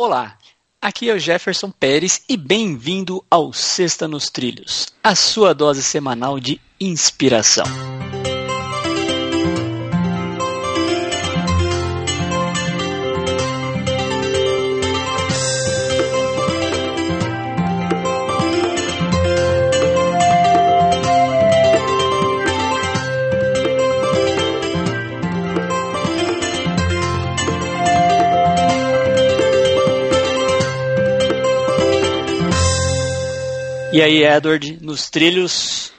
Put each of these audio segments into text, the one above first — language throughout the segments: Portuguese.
Olá, aqui é o Jefferson Pérez e bem-vindo ao Sexta nos Trilhos, a sua dose semanal de inspiração. E aí, Edward, nos trilhos?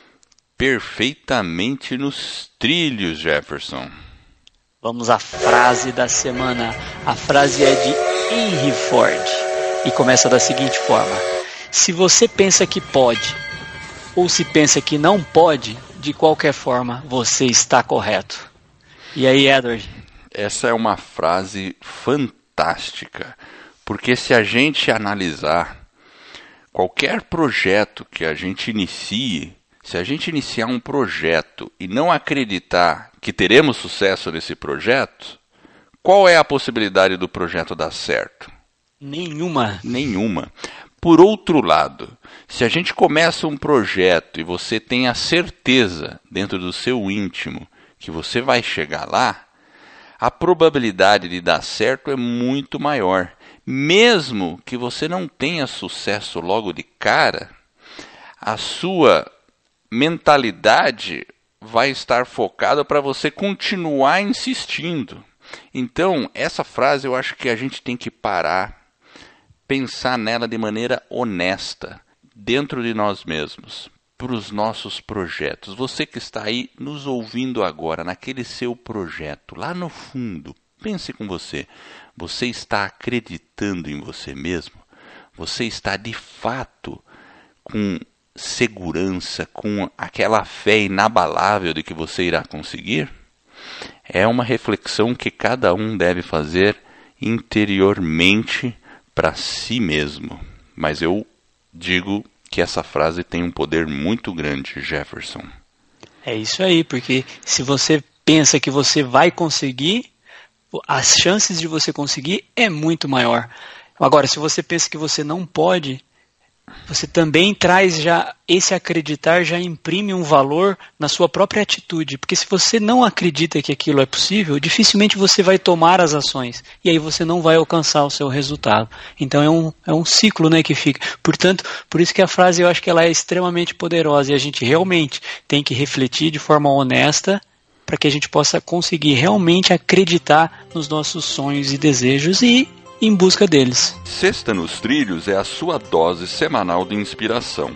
Perfeitamente nos trilhos, Jefferson. Vamos à frase da semana. A frase é de Henry Ford e começa da seguinte forma: Se você pensa que pode ou se pensa que não pode, de qualquer forma você está correto. E aí, Edward? Essa é uma frase fantástica, porque se a gente analisar qualquer projeto que a gente inicie, se a gente iniciar um projeto e não acreditar que teremos sucesso nesse projeto, qual é a possibilidade do projeto dar certo? Nenhuma. Nenhuma. Por outro lado, se a gente começa um projeto e você tem a certeza dentro do seu íntimo que você vai chegar lá, a probabilidade de dar certo é muito maior mesmo que você não tenha sucesso logo de cara, a sua mentalidade vai estar focada para você continuar insistindo. Então, essa frase eu acho que a gente tem que parar, pensar nela de maneira honesta, dentro de nós mesmos, para os nossos projetos. Você que está aí nos ouvindo agora, naquele seu projeto, lá no fundo, pense com você. Você está acreditando em você mesmo? Você está de fato com segurança, com aquela fé inabalável de que você irá conseguir? É uma reflexão que cada um deve fazer interiormente para si mesmo. Mas eu digo que essa frase tem um poder muito grande, Jefferson. É isso aí, porque se você pensa que você vai conseguir, as chances de você conseguir é muito maior. Agora, se você pensa que você não pode, você também traz já esse acreditar já imprime um valor na sua própria atitude, porque se você não acredita que aquilo é possível, dificilmente você vai tomar as ações e aí você não vai alcançar o seu resultado. Então é um, é um ciclo, né, que fica. Portanto, por isso que a frase eu acho que ela é extremamente poderosa e a gente realmente tem que refletir de forma honesta para que a gente possa conseguir realmente acreditar nos nossos sonhos e desejos e em busca deles. Sexta nos Trilhos é a sua dose semanal de inspiração.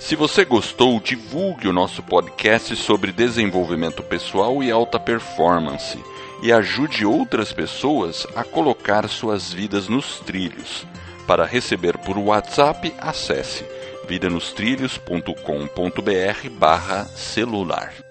Se você gostou, divulgue o nosso podcast sobre desenvolvimento pessoal e alta performance e ajude outras pessoas a colocar suas vidas nos trilhos. Para receber por WhatsApp, acesse vidanostrilhos.com.br barra celular.